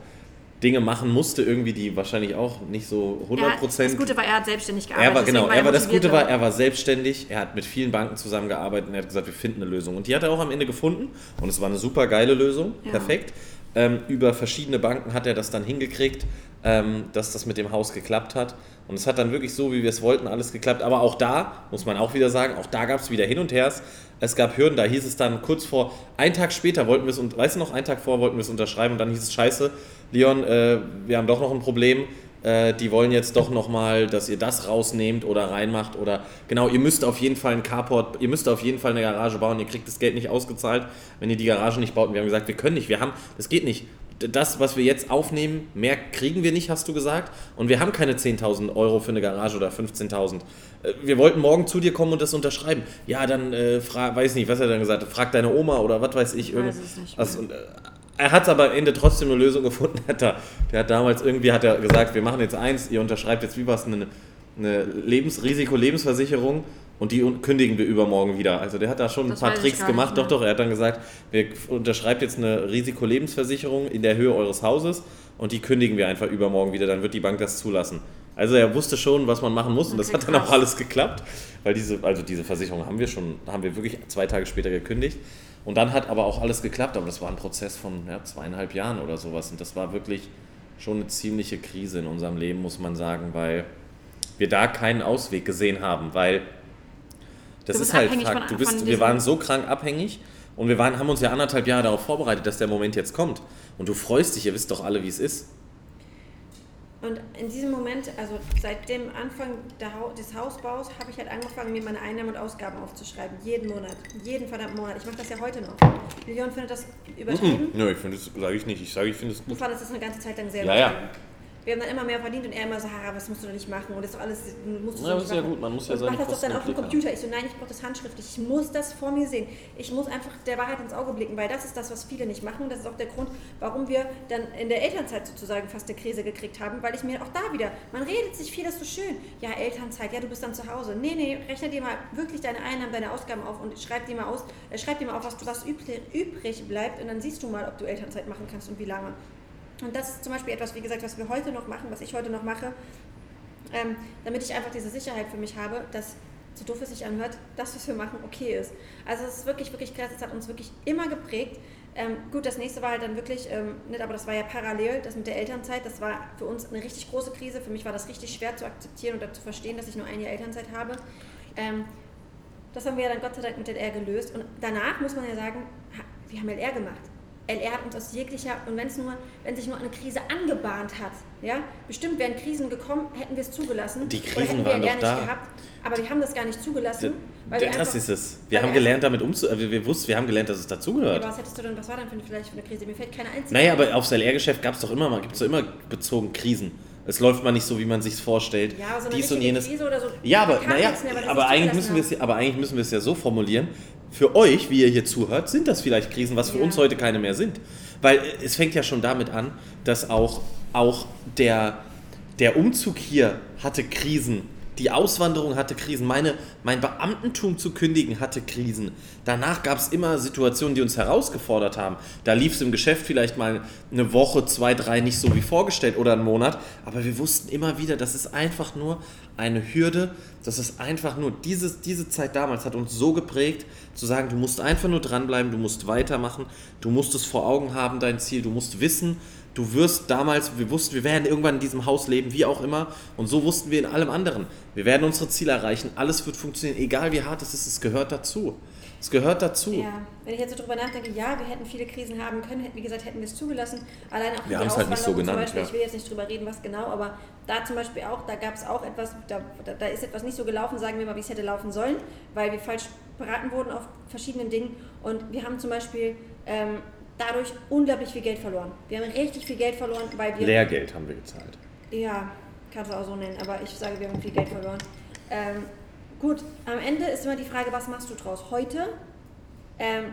Dinge machen musste, irgendwie, die wahrscheinlich auch nicht so 100 Er hat, Prozent. das Gute war, er hat selbstständig gearbeitet. Er war genau, deswegen er war das Gute war, er war selbstständig, er hat mit vielen Banken zusammengearbeitet und er hat gesagt, wir finden eine Lösung. Und die hat er auch am Ende gefunden und es war eine super geile Lösung, Ja. perfekt. Ähm, über verschiedene Banken hat er das dann hingekriegt, ähm, dass das mit dem Haus geklappt hat. Und es hat dann wirklich so, wie wir es wollten, alles geklappt. Aber auch da, muss man auch wieder sagen, auch da gab es wieder Hin und Hers. Es gab Hürden, da hieß es dann kurz vor, einen Tag später wollten wir es, und weißt du noch, einen Tag vor wollten wir es unterschreiben und dann hieß es, scheiße, Leon, äh, wir haben doch noch ein Problem äh, die wollen jetzt doch nochmal, dass ihr das rausnehmt oder reinmacht oder genau, ihr müsst auf jeden Fall ein Carport, ihr müsst auf jeden Fall eine Garage bauen, ihr kriegt das Geld nicht ausgezahlt, wenn ihr die Garage nicht baut. Und wir haben gesagt, wir können nicht, wir haben, das geht nicht. Das, was wir jetzt aufnehmen, mehr kriegen wir nicht, hast du gesagt. Und wir haben keine 10.000 Euro für eine Garage oder 15.000. Äh, Wir wollten morgen zu dir kommen und das unterschreiben. Ja, dann, äh, fra weiß nicht, was hat er dann gesagt? Frag deine Oma oder was weiß ich. Ich weiß Also, und, äh, er hat aber am Ende trotzdem eine Lösung gefunden. Hat er, der hat damals irgendwie hat er gesagt, wir machen jetzt eins, ihr unterschreibt jetzt wie was eine, eine Lebens Risiko-Lebensversicherung Und die kündigen wir übermorgen wieder. Also der hat da schon Das ein paar Tricks gemacht. Doch, doch, er hat dann gesagt, wir unterschreibt jetzt eine Risikolebensversicherung in der Höhe eures Hauses und die kündigen wir einfach übermorgen wieder, dann wird die Bank das zulassen. Also er wusste schon, was man machen muss und das Okay, hat dann auch alles geklappt, weil diese, also diese Versicherung haben wir schon, haben wir wirklich zwei Tage später gekündigt. Und dann hat aber auch alles geklappt, aber das war ein Prozess von ja, zweieinhalb Jahren oder sowas und das war wirklich schon eine ziemliche Krise in unserem Leben, muss man sagen, weil wir da keinen Ausweg gesehen haben, weil das Du ist halt Fakt. du bist, wir waren so krank abhängig und wir waren, haben uns ja anderthalb Jahre darauf vorbereitet, dass der Moment jetzt kommt. Und du freust dich, ihr wisst doch alle, wie es ist. Und in diesem Moment, also seit dem Anfang des Hausbaus, habe ich halt angefangen, mir meine Einnahmen und Ausgaben aufzuschreiben. Jeden Monat. Jeden verdammten Monat. Ich mache das ja heute noch. Leon findet das übertrieben. Nö, ich finde es, sage ich nicht. Ich sage, ich finde es Du gut. fandest das eine ganze Zeit lang sehr Ja, ja. Wir haben dann immer mehr verdient und er immer so, "Ha, was musst du doch nicht machen und das ist doch alles, musst du Ja, nicht ist ja machen. gut, man muss ja seine mach das doch dann auf dem. Computer. Ich so, nein, ich brauche das handschriftlich. Ich muss das vor mir sehen. Ich muss einfach der Wahrheit ins Auge blicken, weil das ist das, was viele nicht machen. Das ist auch der Grund, warum wir dann in der Elternzeit sozusagen fast eine Krise gekriegt haben, weil ich mir auch da wieder, man redet sich viel, das ist so schön. Ja, Elternzeit, ja, du bist dann zu Hause. Nee, nee, rechne dir mal wirklich deine Einnahmen, deine Ausgaben auf und schreib dir mal aus, äh, schreib dir mal auf, was, was übrig bleibt und dann siehst du mal, ob du Elternzeit machen kannst und wie lange. Und das ist zum Beispiel etwas, wie gesagt, was wir heute noch machen, was ich heute noch mache, ähm, damit ich einfach diese Sicherheit für mich habe, dass, so doof es sich anhört, das, was wir machen, okay ist. Also es ist wirklich, wirklich krass, es hat uns wirklich immer geprägt. Ähm, gut, das nächste war halt dann wirklich, ähm, nicht, aber das war ja parallel, das mit der Elternzeit, das war für uns eine richtig große Krise. Für mich war das richtig schwer zu akzeptieren oder zu verstehen, dass ich nur ein Jahr Elternzeit habe. Ähm, das haben wir dann Gott sei Dank mit LR gelöst. Und danach muss man ja sagen, wir haben LR gemacht. LR hat uns aus jeglicher, und wenn es nur, wenn sich nur eine Krise angebahnt hat, ja, bestimmt wären Krisen gekommen, hätten wir es zugelassen. Die Krisen waren doch da. gehabt. Aber wir haben das gar nicht zugelassen. wir das ist es. Wir haben gelernt, damit umzugehen. Wir, wir wussten, wir haben gelernt, dass es Ja, dazugehört. aber was hättest du denn, was war denn für, vielleicht für eine Krise? Mir fällt keine einzige. Naja, aber aufs LR-Geschäft gab es doch immer mal, gibt es doch immer bezogen Krisen. Es läuft mal nicht so, wie man sich vorstellt. ja, so Dies und jenes. Krise oder so. Ja, aber, naja, aber, nicht eigentlich müssen wir es, ja- aber eigentlich müssen wir es ja so formulieren. Für euch, wie ihr hier zuhört, sind das vielleicht Krisen, was für Ja. uns heute keine mehr sind. Weil äh, es fängt ja schon damit an, dass auch, auch der, der Umzug hier hatte Krisen. Die Auswanderung hatte Krisen. Meine, mein Beamtentum zu kündigen hatte Krisen. Danach gab es immer Situationen, die uns herausgefordert haben. Da lief es im Geschäft vielleicht mal eine Woche, zwei, drei nicht so wie vorgestellt oder einen Monat. Aber wir wussten immer wieder, das ist einfach nur eine Hürde. Das ist einfach nur, dieses, diese Zeit damals hat uns so geprägt, zu sagen, du musst einfach nur dranbleiben, du musst weitermachen, du musst es vor Augen haben, dein Ziel, du musst wissen, du wirst damals, wir wussten, wir werden irgendwann in diesem Haus leben, wie auch immer. Und so wussten wir in allem anderen. Wir werden unsere Ziele erreichen, alles wird funktionieren, egal wie hart es ist, es gehört dazu. Es gehört dazu. Ja, wenn ich jetzt so drüber nachdenke, ja, wir hätten viele Krisen haben können, hätten, wie gesagt, hätten wir es zugelassen. Allein auch Wir die haben es halt nicht so Auswanderung zum genannt, Beispiel, ja. ich will jetzt nicht drüber reden, was genau, aber da zum Beispiel auch, da gab es auch etwas, da, da, da ist etwas nicht so gelaufen, sagen wir mal, wie es hätte laufen sollen, weil wir falsch beraten wurden auf verschiedenen Dingen und wir haben zum Beispiel ähm, dadurch unglaublich viel Geld verloren. Wir haben richtig viel Geld verloren, weil wir... Lehrgeld haben wir gezahlt. Ja, kannst du auch so nennen, aber ich sage, wir haben viel Geld verloren. Ähm, gut, am Ende ist immer die Frage, was machst du draus? Heute ähm,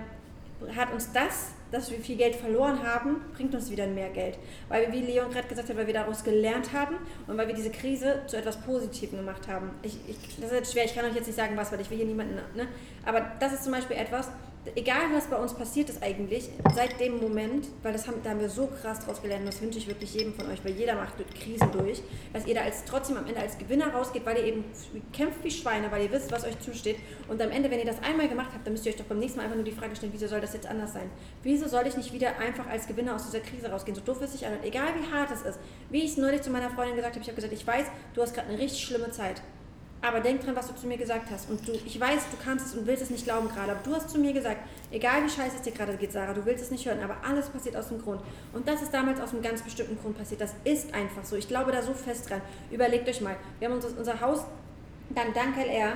hat uns das, dass wir viel Geld verloren haben, bringt uns wieder mehr Geld. Weil wir, wie Leon gerade gesagt hat, weil wir daraus gelernt haben und weil wir diese Krise zu etwas Positivem gemacht haben. Ich, ich, das ist jetzt schwer, ich kann euch jetzt nicht sagen, was, weil ich will hier niemanden, ne? aber das ist zum Beispiel etwas, egal was bei uns passiert ist eigentlich, seit dem Moment, weil das haben, da haben wir so krass draus gelernt, das wünsche ich wirklich jedem von euch, weil jeder macht Krisen durch, dass ihr da als, trotzdem am Ende als Gewinner rausgeht, weil ihr eben kämpft wie Schweine, weil ihr wisst, was euch zusteht. Und am Ende, wenn ihr das einmal gemacht habt, dann müsst ihr euch doch beim nächsten Mal einfach nur die Frage stellen, wieso soll das jetzt anders sein? Wieso soll ich nicht wieder einfach als Gewinner aus dieser Krise rausgehen? So doof es sich anhört, egal wie hart es ist. Wie ich es neulich zu meiner Freundin gesagt habe, ich habe gesagt, ich weiß, du hast gerade eine richtig schlimme Zeit. Aber denk dran, was du zu mir gesagt hast. Und du, ich weiß, du kannst es und willst es nicht glauben gerade. Aber du hast zu mir gesagt, egal wie scheiße es dir gerade geht, Sarah, du willst es nicht hören, aber alles passiert aus dem Grund. Und das ist damals aus einem ganz bestimmten Grund passiert. Das ist einfach so. Ich glaube da so fest dran. Überlegt euch mal. Wir haben unser, unser Haus, dann dank LR,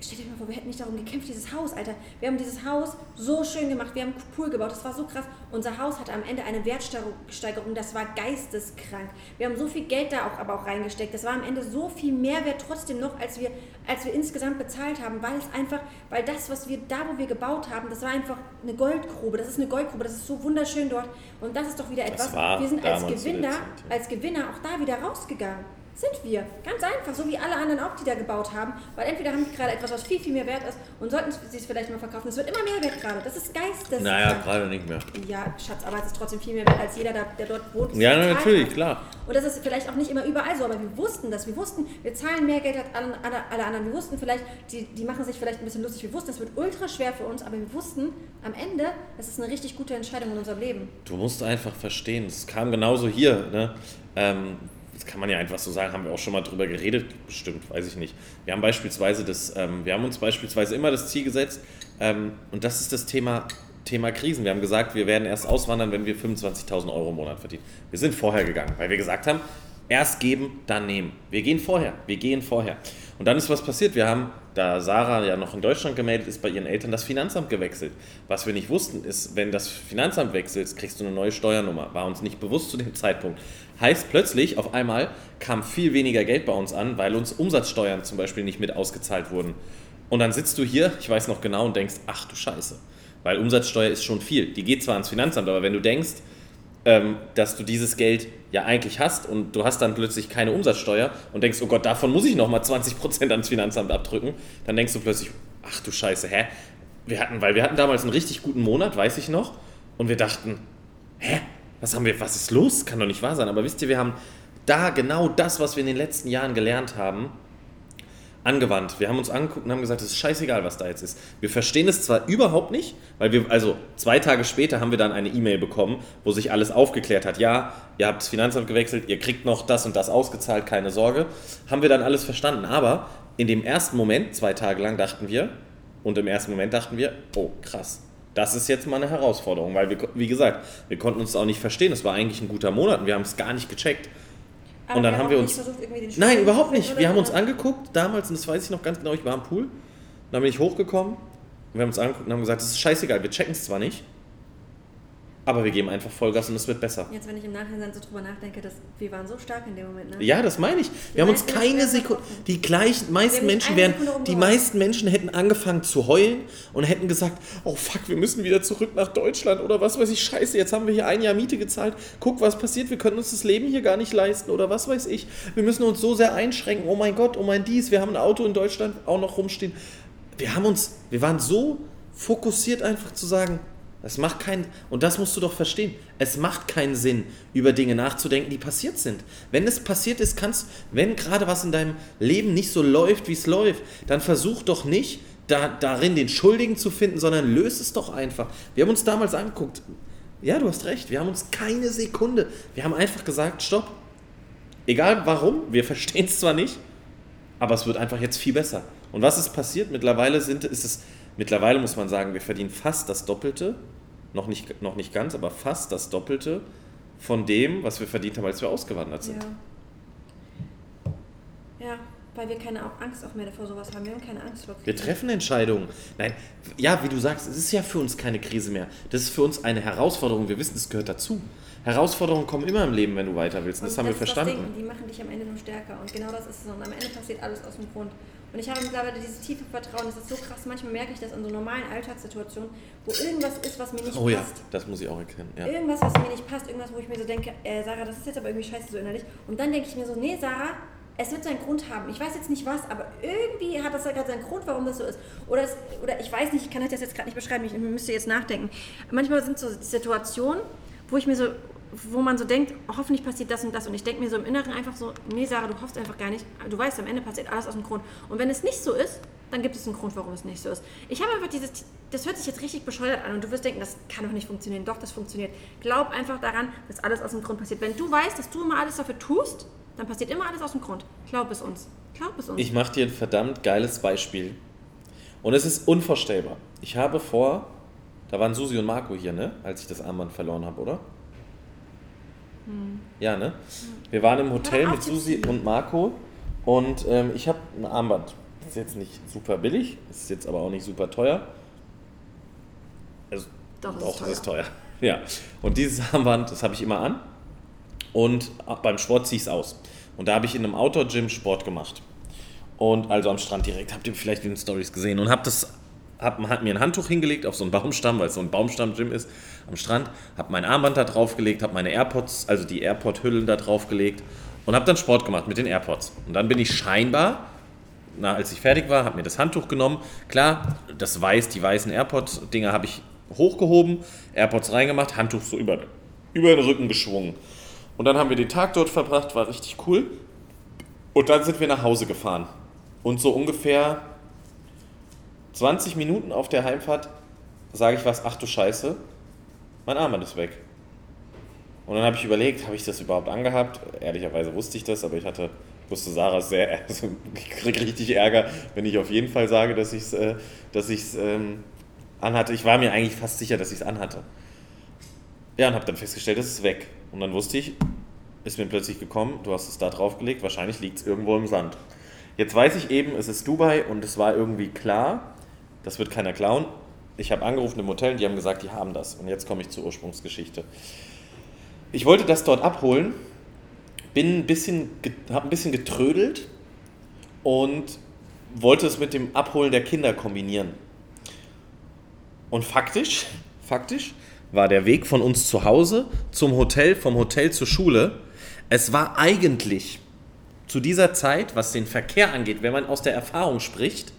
Stellt euch mal vor, wir hätten nicht darum gekämpft, dieses Haus, Alter. Wir haben dieses Haus so schön gemacht, wir haben einen Pool gebaut, das war so krass. Unser Haus hatte am Ende eine Wertsteigerung, das war geisteskrank. Wir haben so viel Geld da auch, aber auch reingesteckt. Das war am Ende so viel Mehrwert trotzdem noch, als wir, als wir insgesamt bezahlt haben, weil es einfach, weil das, was wir da, wo wir gebaut haben, das war einfach eine Goldgrube. Das ist eine Goldgrube, das ist so wunderschön dort. Und das ist doch wieder etwas. wir sind als Gewinner, als Gewinner auch da wieder rausgegangen. Sind wir. Ganz einfach, so wie alle anderen auch, die da gebaut haben. Weil entweder haben die gerade etwas, was viel, viel mehr wert ist und sollten sie es vielleicht mal verkaufen. Es wird immer mehr wert gerade. Das ist Geistes. Naja, gerade nicht mehr. Ja, Schatz, aber es ist trotzdem viel mehr wert als jeder, der, dort wohnt. Ja, bezahlt natürlich, hat. klar. Und das ist vielleicht auch nicht immer überall so, aber wir wussten das. Wir wussten, wir zahlen mehr Geld als alle, alle, alle anderen. Wir wussten vielleicht, die, die machen sich vielleicht ein bisschen lustig. Wir wussten, es wird ultra schwer für uns, aber wir wussten am Ende, es ist eine richtig gute Entscheidung in unserem Leben. Du musst einfach verstehen, es kam genauso hier. Ne? Ähm, das kann man ja einfach so sagen, haben wir auch schon mal drüber geredet, bestimmt, weiß ich nicht. Wir haben beispielsweise das, ähm, wir haben uns beispielsweise immer das Ziel gesetzt, ähm, und das ist das Thema, Thema Krisen. Wir haben gesagt, wir werden erst auswandern, wenn wir 25.000 Euro im Monat verdienen. Wir sind vorher gegangen, weil wir gesagt haben, erst geben, dann nehmen. Wir gehen vorher, wir gehen vorher. Und dann ist was passiert. Wir haben, da Sarah ja noch in Deutschland gemeldet ist, bei ihren Eltern das Finanzamt gewechselt. Was wir nicht wussten, ist, wenn das Finanzamt wechselt, kriegst du eine neue Steuernummer. War uns nicht bewusst zu dem Zeitpunkt. Heißt plötzlich, auf einmal kam viel weniger Geld bei uns an, weil uns Umsatzsteuern zum Beispiel nicht mit ausgezahlt wurden. Und dann sitzt du hier, ich weiß noch genau, und denkst, ach du Scheiße. Weil Umsatzsteuer ist schon viel. Die geht zwar ans Finanzamt, aber wenn du denkst, ähm, dass du dieses Geld ja eigentlich hast und du hast dann plötzlich keine Umsatzsteuer und denkst, oh Gott, davon muss ich nochmal 20% ans Finanzamt abdrücken, dann denkst du plötzlich, ach du Scheiße, hä? Wir hatten, weil wir hatten damals einen richtig guten Monat, weiß ich noch, und wir dachten, hä? Was haben wir, was ist los? Kann doch nicht wahr sein. Aber wisst ihr, wir haben da genau das, was wir in den letzten Jahren gelernt haben, angewandt. Wir haben uns angeguckt und haben gesagt, es ist scheißegal, was da jetzt ist. Wir verstehen es zwar überhaupt nicht, weil wir, also zwei Tage später haben wir dann eine E-Mail bekommen, wo sich alles aufgeklärt hat. Ja, ihr habt das Finanzamt gewechselt, ihr kriegt noch das und das ausgezahlt, keine Sorge. Haben wir dann alles verstanden. Aber in dem ersten Moment, zwei Tage lang, dachten wir, und im ersten Moment dachten wir, oh krass, das ist jetzt mal eine Herausforderung, weil wir, wie gesagt, wir konnten uns auch nicht verstehen. Es war eigentlich ein guter Monat und wir haben es gar nicht gecheckt. Aber Und dann haben wir uns- versucht, irgendwie den Nein, überhaupt nicht. Wir haben uns angeguckt damals, und das weiß ich noch ganz genau, ich war am Pool. Dann bin ich hochgekommen, wir haben uns angeguckt und haben gesagt, das ist scheißegal, wir checken es zwar nicht, aber wir geben einfach Vollgas und es wird besser. Jetzt, wenn ich im Nachhinein so drüber nachdenke, dass wir waren so stark in dem Moment, ne? Ja, das meine ich. Wir haben uns keine Sekunde. Die gleichen, meisten Menschen wären, die meisten Menschen hätten angefangen zu heulen und hätten gesagt, oh fuck, wir müssen wieder zurück nach Deutschland oder was weiß ich, scheiße, jetzt haben wir hier ein Jahr Miete gezahlt. Guck, was passiert, wir können uns das Leben hier gar nicht leisten oder was weiß ich. Wir müssen uns so sehr einschränken. Oh mein Gott, oh mein dies, wir haben ein Auto in Deutschland auch noch rumstehen. Wir haben uns, wir waren so fokussiert einfach zu sagen, es macht keinen, und das musst du doch verstehen, es macht keinen Sinn, über Dinge nachzudenken, die passiert sind. Wenn es passiert ist, kannst, wenn gerade was in deinem Leben nicht so läuft, wie es läuft, dann versuch doch nicht, da, darin den Schuldigen zu finden, sondern löse es doch einfach. Wir haben uns damals angeguckt, ja, du hast recht, wir haben uns keine Sekunde, wir haben einfach gesagt, stopp. Egal warum, wir verstehen es zwar nicht, aber es wird einfach jetzt viel besser. Und was ist passiert? Mittlerweile sind, ist es, mittlerweile muss man sagen, wir verdienen fast das Doppelte, noch nicht, noch nicht ganz, aber fast das Doppelte von dem, was wir verdient haben, als wir ausgewandert sind. Ja. Ja, weil wir keine Angst auch mehr davor sowas haben. Wir haben keine Angst vor Wir Kriegen. treffen Entscheidungen. Nein, ja, wie du sagst, es ist ja für uns keine Krise mehr. Das ist für uns eine Herausforderung. Wir wissen, es gehört dazu. Herausforderungen kommen immer im Leben, wenn du weiter willst. Und das Und haben wir ist das Ding, verstanden. die machen dich am Ende nur stärker. Und genau das ist es. Und am Ende passiert alles aus dem Grund. Und ich habe mittlerweile dieses tiefe Vertrauen. Das ist so krass. Manchmal merke ich das in so normalen Alltagssituationen, wo irgendwas ist, was mir nicht Oh ja, passt. das muss ich auch erkennen. Ja. Irgendwas, was mir nicht passt, irgendwas, wo ich mir so denke, äh, Sarah, das ist jetzt aber irgendwie scheiße so innerlich. Und dann denke ich mir so, nee, Sarah, es wird seinen Grund haben. Ich weiß jetzt nicht was, aber irgendwie hat das ja gerade seinen Grund, warum das so ist. Oder, es, oder ich weiß nicht, ich kann euch das jetzt gerade nicht beschreiben, ich müsste jetzt nachdenken. Manchmal sind so Situationen, wo ich mir so, wo man so denkt, hoffentlich passiert das und das. Und ich denke mir so im Inneren einfach so, nee, Sarah, du hoffst einfach gar nicht. Du weißt, am Ende passiert alles aus dem Grund. Und wenn es nicht so ist, dann gibt es einen Grund, warum es nicht so ist. Ich habe einfach dieses, das hört sich jetzt richtig bescheuert an und du wirst denken, das kann doch nicht funktionieren. Doch, das funktioniert. Glaub einfach daran, dass alles aus dem Grund passiert. Wenn du weißt, dass du immer alles dafür tust, dann passiert immer alles aus dem Grund. Glaub es uns. Glaub es uns. Ich mache dir ein verdammt geiles Beispiel. Und es ist unvorstellbar. Ich habe vor, da waren Susi und Marco hier, ne? Als ich das Armband verloren habe, oder? Ja, ne? Wir waren im Hotel mit Susi und Marco und ähm, ich habe ein Armband. Ist jetzt nicht super billig, ist jetzt aber auch nicht super teuer. Also, Doch, ist es ist teuer. Ja. Und dieses Armband, das habe ich immer an und beim Sport ziehe ich es aus. Und da habe ich in einem Outdoor-Gym Sport gemacht. Und also am Strand direkt, habt ihr vielleicht in den Stories gesehen. Und hab das, hab, hat mir ein Handtuch hingelegt auf so einen Baumstamm, weil es so ein Baumstamm-Gym ist, am Strand. Hab mein Armband da draufgelegt, hab meine AirPods, also die AirPod-Hüllen da draufgelegt Und habe dann Sport gemacht mit den AirPods. Und dann bin ich scheinbar, na, als ich fertig war, habe mir das Handtuch genommen. Klar, das weiß, die weißen AirPods-Dinger habe ich hochgehoben, AirPods reingemacht, Handtuch so über, über den Rücken geschwungen. Und dann haben wir den Tag dort verbracht, war richtig cool. Und dann sind wir nach Hause gefahren. Und so ungefähr 20 Minuten auf der Heimfahrt sage ich was, ach du Scheiße, mein Armband ist weg. Und dann habe ich überlegt, habe ich das überhaupt angehabt? Ehrlicherweise wusste ich das, aber ich hatte, wusste Sarah sehr, also ich kriege richtig Ärger, wenn ich auf jeden Fall sage, dass ich es äh, dass ähm, anhatte. Ich war mir eigentlich fast sicher, dass ich es anhatte. Ja, und habe dann festgestellt, es ist weg. Und dann wusste ich, ist mir plötzlich gekommen, du hast es da draufgelegt, wahrscheinlich liegt es irgendwo im Sand. Jetzt weiß ich eben, es ist Dubai und es war irgendwie klar, das wird keiner klauen. Ich habe angerufen im Hotel und die haben gesagt, die haben das. Und jetzt komme ich zur Ursprungsgeschichte. Ich wollte das dort abholen, bin ein bisschen, habe ein bisschen getrödelt und wollte es mit dem Abholen der Kinder kombinieren. Und faktisch, faktisch war der Weg von uns zu Hause zum Hotel, vom Hotel zur Schule, es war eigentlich zu dieser Zeit, was den Verkehr angeht, wenn man aus der Erfahrung spricht,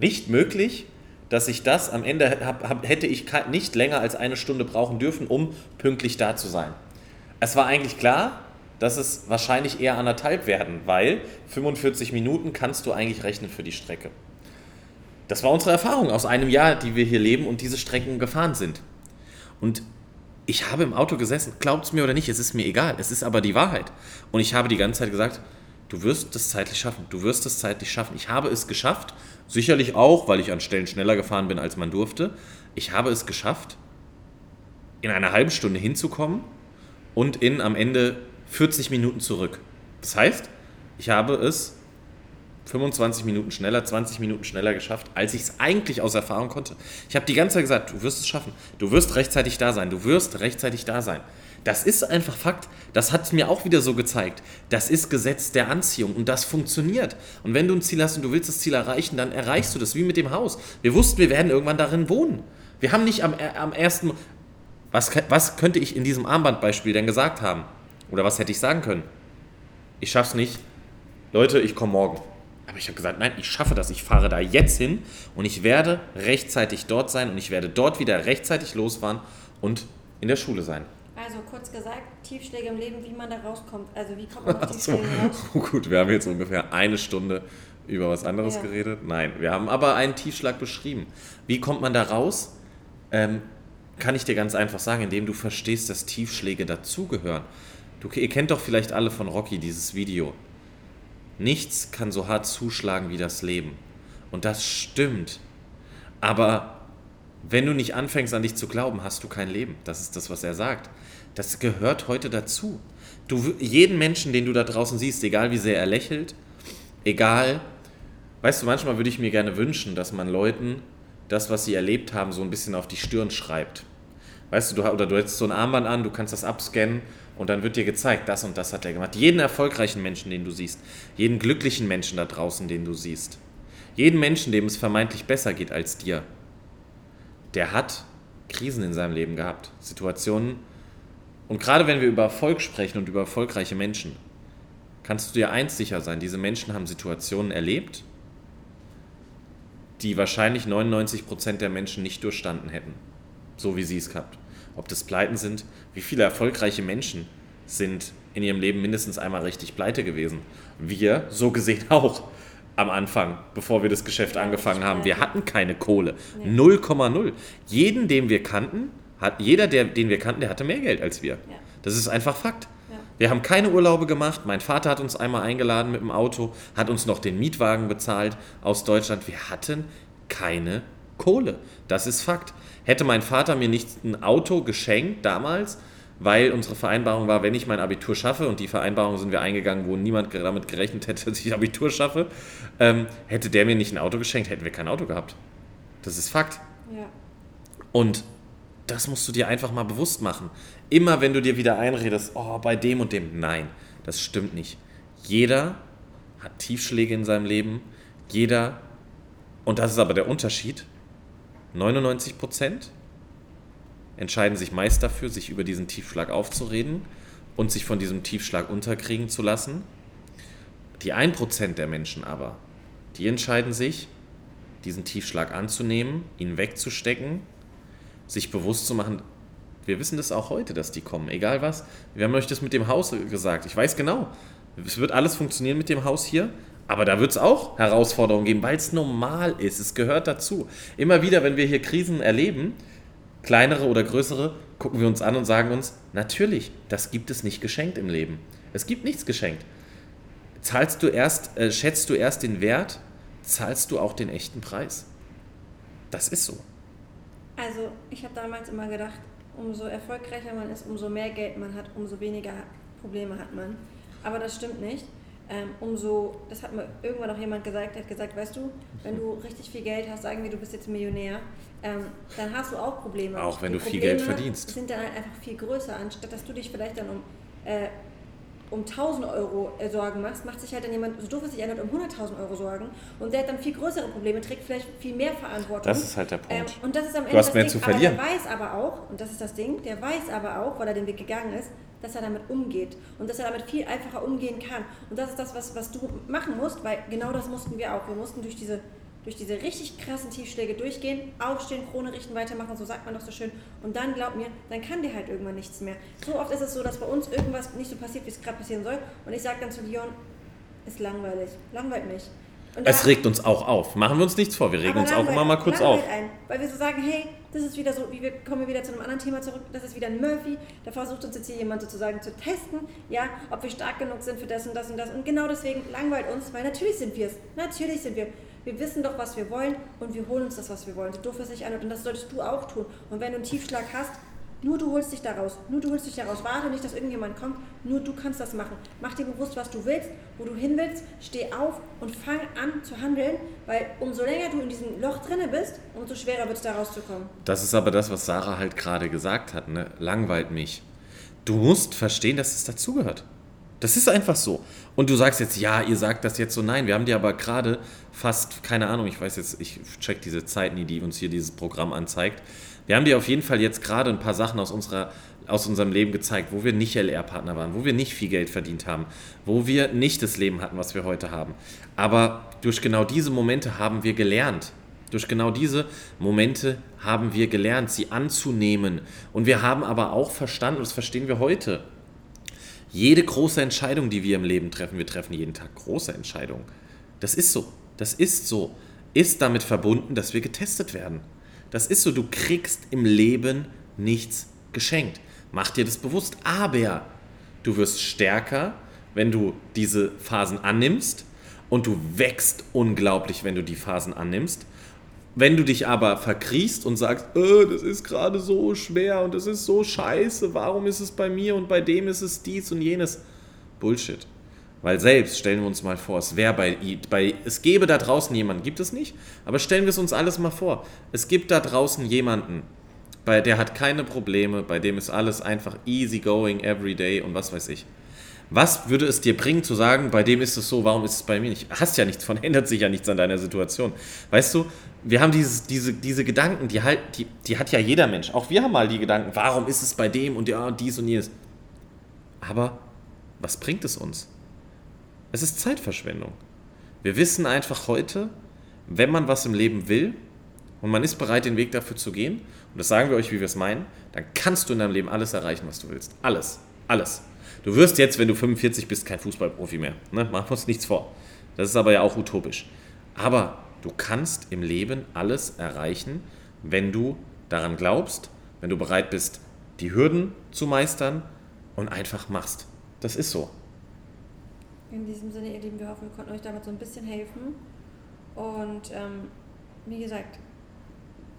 nicht möglich, dass ich das am Ende hab, hab, hätte ich nicht länger als eine Stunde brauchen dürfen, um pünktlich da zu sein. Es war eigentlich klar, dass es wahrscheinlich eher anderthalb werden, weil 45 Minuten kannst du eigentlich rechnen für die Strecke. Das war unsere Erfahrung aus einem Jahr, die wir hier leben und diese Strecken gefahren sind. Und ich habe im Auto gesessen, glaubt es mir oder nicht, es ist mir egal, es ist aber die Wahrheit. Und ich habe die ganze Zeit gesagt, du wirst es zeitlich schaffen, du wirst es zeitlich schaffen. Ich habe es geschafft, sicherlich auch, weil ich an Stellen schneller gefahren bin, als man durfte. Ich habe es geschafft, in einer halben Stunde hinzukommen und in am Ende 40 Minuten zurück. Das heißt, ich habe es 25 Minuten schneller, 20 Minuten schneller geschafft, als ich es eigentlich aus Erfahrung konnte. Ich habe die ganze Zeit gesagt, du wirst es schaffen. Du wirst rechtzeitig da sein. Du wirst rechtzeitig da sein. Das ist einfach Fakt. Das hat mir auch wieder so gezeigt. Das ist Gesetz der Anziehung und das funktioniert. Und wenn du ein Ziel hast und du willst das Ziel erreichen, dann erreichst du das, wie mit dem Haus. Wir wussten, wir werden irgendwann darin wohnen. Wir haben nicht am, äh, am ersten... Was, was könnte ich in diesem Armbandbeispiel denn gesagt haben? Oder was hätte ich sagen können? Ich schaff's nicht. Leute, ich komme morgen. Aber ich habe gesagt, nein, ich schaffe das. Ich fahre da jetzt hin und ich werde rechtzeitig dort sein und ich werde dort wieder rechtzeitig losfahren und in der Schule sein. Also kurz gesagt, Tiefschläge im Leben, wie man da rauskommt. Also wie kommt man aus Tiefschlägen raus? Oh gut, wir haben jetzt ungefähr eine Stunde über was anderes ja. geredet. Nein, wir haben aber einen Tiefschlag beschrieben. Wie kommt man da raus? Ähm, kann ich dir ganz einfach sagen, indem du verstehst, dass Tiefschläge dazugehören. Du, ihr kennt doch vielleicht alle von Rocky dieses Video. Nichts kann so hart zuschlagen wie das Leben. Und das stimmt. Aber wenn du nicht anfängst an dich zu glauben, hast du kein Leben. Das ist das, was er sagt. Das gehört heute dazu. Du, jeden Menschen, den du da draußen siehst, egal wie sehr er lächelt, egal, weißt du, manchmal würde ich mir gerne wünschen, dass man Leuten das, was sie erlebt haben, so ein bisschen auf die Stirn schreibt. Weißt du, du oder du hättest so ein Armband an, du kannst das abscannen und dann wird dir gezeigt, das und das hat er gemacht. Jeden erfolgreichen Menschen, den du siehst, jeden glücklichen Menschen da draußen, den du siehst, jeden Menschen, dem es vermeintlich besser geht als dir, der hat Krisen in seinem Leben gehabt, Situationen. Und gerade wenn wir über Erfolg sprechen und über erfolgreiche Menschen, kannst du dir eins sicher sein, diese Menschen haben Situationen erlebt, die wahrscheinlich 99% der Menschen nicht durchstanden hätten, so wie sie es gehabt ob das Pleiten sind. Wie viele erfolgreiche Menschen sind in ihrem Leben mindestens einmal richtig pleite gewesen? Wir, so gesehen auch am Anfang, bevor wir das Geschäft angefangen haben. Wir hatten keine Kohle. 0,0. Jeden, den wir kannten, hat, jeder, der, den wir kannten, der hatte mehr Geld als wir. Das ist einfach Fakt. Wir haben keine Urlaube gemacht. Mein Vater hat uns einmal eingeladen mit dem Auto, hat uns noch den Mietwagen bezahlt aus Deutschland. Wir hatten keine Kohle. Das ist Fakt. Hätte mein Vater mir nicht ein Auto geschenkt damals, weil unsere Vereinbarung war, wenn ich mein Abitur schaffe, und die Vereinbarung sind wir eingegangen, wo niemand damit gerechnet hätte, dass ich Abitur schaffe, ähm, hätte der mir nicht ein Auto geschenkt, hätten wir kein Auto gehabt. Das ist Fakt. Ja. Und das musst du dir einfach mal bewusst machen. Immer wenn du dir wieder einredest, oh, bei dem und dem, nein, das stimmt nicht. Jeder hat Tiefschläge in seinem Leben, jeder, und das ist aber der Unterschied, 99 Prozent entscheiden sich meist dafür, sich über diesen Tiefschlag aufzureden und sich von diesem Tiefschlag unterkriegen zu lassen. Die 1% der Menschen aber, die entscheiden sich, diesen Tiefschlag anzunehmen, ihn wegzustecken, sich bewusst zu machen, wir wissen das auch heute, dass die kommen, egal was. Wir haben euch das mit dem Haus gesagt. Ich weiß genau, es wird alles funktionieren mit dem Haus hier, aber da wird es auch Herausforderungen geben, weil es normal ist. Es gehört dazu. Immer wieder, wenn wir hier Krisen erleben, kleinere oder größere, gucken wir uns an und sagen uns, natürlich, das gibt es nicht geschenkt im Leben. Es gibt nichts geschenkt. Zahlst du erst, äh, schätzt du erst den Wert, zahlst du auch den echten Preis. Das ist so. Also, ich habe damals immer gedacht, umso erfolgreicher man ist, umso mehr Geld man hat, umso weniger Probleme hat man. Aber das stimmt nicht. Ähm, umso, das hat mir irgendwann auch jemand gesagt, hat gesagt, weißt du, wenn du richtig viel Geld hast, sagen wir, du bist jetzt Millionär, ähm, dann hast du auch Probleme. Auch wenn Die du viel Probleme Geld verdienst. sind dann halt einfach viel größer, anstatt dass du dich vielleicht dann um, äh, um 1000 Euro äh, Sorgen machst, macht sich halt dann jemand, so doof es sich ändert, um 100.000 Euro Sorgen und der hat dann viel größere Probleme, trägt vielleicht viel mehr Verantwortung. Das ist halt der Punkt. Ähm, und das ist am Du Ende hast das mehr Ding. zu Aber verlieren. der weiß aber auch, und das ist das Ding, der weiß aber auch, weil er den Weg gegangen ist, dass er damit umgeht und dass er damit viel einfacher umgehen kann. Und das ist das, was, was du machen musst, weil genau das mussten wir auch. Wir mussten durch diese, durch diese richtig krassen Tiefschläge durchgehen, aufstehen, Krone richten, weitermachen, so sagt man doch so schön. Und dann, glaub mir, dann kann dir halt irgendwann nichts mehr. So oft ist es so, dass bei uns irgendwas nicht so passiert, wie es gerade passieren soll. Und ich sage dann zu Leon, ist langweilig, langweilt mich. Und Es da- regt uns auch auf. Machen wir uns nichts vor. Wir regen uns auch immer mal kurz auf. Einen, weil wir so sagen, hey, das ist wieder so, wie wir kommen wieder zu einem anderen Thema zurück, das ist wieder ein Murphy, da versucht uns jetzt hier jemand sozusagen zu testen, ja, ob wir stark genug sind für das und das und das. Und genau deswegen langweilt uns, weil natürlich sind wir es. Natürlich sind wir. Wir wissen doch, was wir wollen und wir holen uns das, was wir wollen. So doof es sich an und das solltest du auch tun. Und wenn du einen Tiefschlag hast, nur du holst dich da raus. Nur du holst dich da raus. Warte nicht, dass irgendjemand kommt. Nur du kannst das machen. Mach dir bewusst, was du willst, wo du hin willst. Steh auf und fang an zu handeln, weil umso länger du in diesem Loch drinne bist, umso schwerer wird es da rauszukommen. Das ist aber das, was Sarah halt gerade gesagt hat. Ne? Langweilt mich. Du musst verstehen, dass es dazugehört. Das ist einfach so. Und du sagst jetzt, ja, ihr sagt das jetzt so. Nein, wir haben dir aber gerade fast, keine Ahnung, ich weiß jetzt, ich check diese Zeit nie, die uns hier dieses Programm anzeigt. Wir haben dir auf jeden Fall jetzt gerade ein paar Sachen aus, unserer, aus unserem Leben gezeigt, wo wir nicht LR-Partner waren, wo wir nicht viel Geld verdient haben, wo wir nicht das Leben hatten, was wir heute haben. Aber durch genau diese Momente haben wir gelernt. Durch genau diese Momente haben wir gelernt, sie anzunehmen. Und wir haben aber auch verstanden, und das verstehen wir heute, jede große Entscheidung, die wir im Leben treffen, wir treffen jeden Tag große Entscheidungen. Das ist so. Das ist so. Ist damit verbunden, dass wir getestet werden. Das ist so. Du kriegst im Leben nichts geschenkt. Mach dir das bewusst. Aber du wirst stärker, wenn du diese Phasen annimmst. Und du wächst unglaublich, wenn du die Phasen annimmst. Wenn du dich aber verkriechst und sagst, äh, das ist gerade so schwer und das ist so scheiße, warum ist es bei mir und bei dem ist es dies und jenes? Bullshit. Weil selbst, stellen wir uns mal vor, es wäre bei, bei, es gäbe da draußen jemanden, gibt es nicht, aber stellen wir es uns alles mal vor. Es gibt da draußen jemanden, bei der hat keine Probleme, bei dem ist alles einfach easy going, every day und was weiß ich. Was würde es dir bringen zu sagen, bei dem ist es so, warum ist es bei mir nicht? Hast ja nichts von, ändert sich ja nichts an deiner Situation. Weißt du, wir haben dieses, diese, diese Gedanken, die, halt, die, die hat ja jeder Mensch. Auch wir haben mal die Gedanken, warum ist es bei dem und ja, dies und jenes. Aber was bringt es uns? Es ist Zeitverschwendung. Wir wissen einfach heute, wenn man was im Leben will und man ist bereit, den Weg dafür zu gehen, und das sagen wir euch, wie wir es meinen, dann kannst du in deinem Leben alles erreichen, was du willst. Alles. Alles. Du wirst jetzt, wenn du 45 bist, kein Fußballprofi mehr. Ne? Machen wir uns nichts vor. Das ist aber ja auch utopisch. Aber du kannst im Leben alles erreichen, wenn du daran glaubst, wenn du bereit bist, die Hürden zu meistern und einfach machst. Das ist so. In diesem Sinne, ihr Lieben, wir hoffen, wir konnten euch damit so ein bisschen helfen. Und ähm, wie gesagt,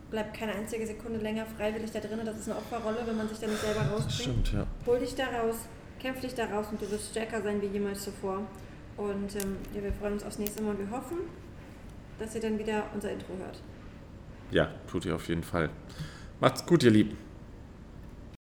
bleibt keine einzige Sekunde länger freiwillig da drin. Das ist eine Opferrolle, wenn man sich da nicht selber rausbringt. ja. Hol dich da raus, kämpf dich da raus und du wirst stärker sein wie jemals zuvor. Und ähm, ja, wir freuen uns aufs nächste Mal und wir hoffen, dass ihr dann wieder unser Intro hört. Ja, tut ihr auf jeden Fall. Macht's gut, ihr Lieben.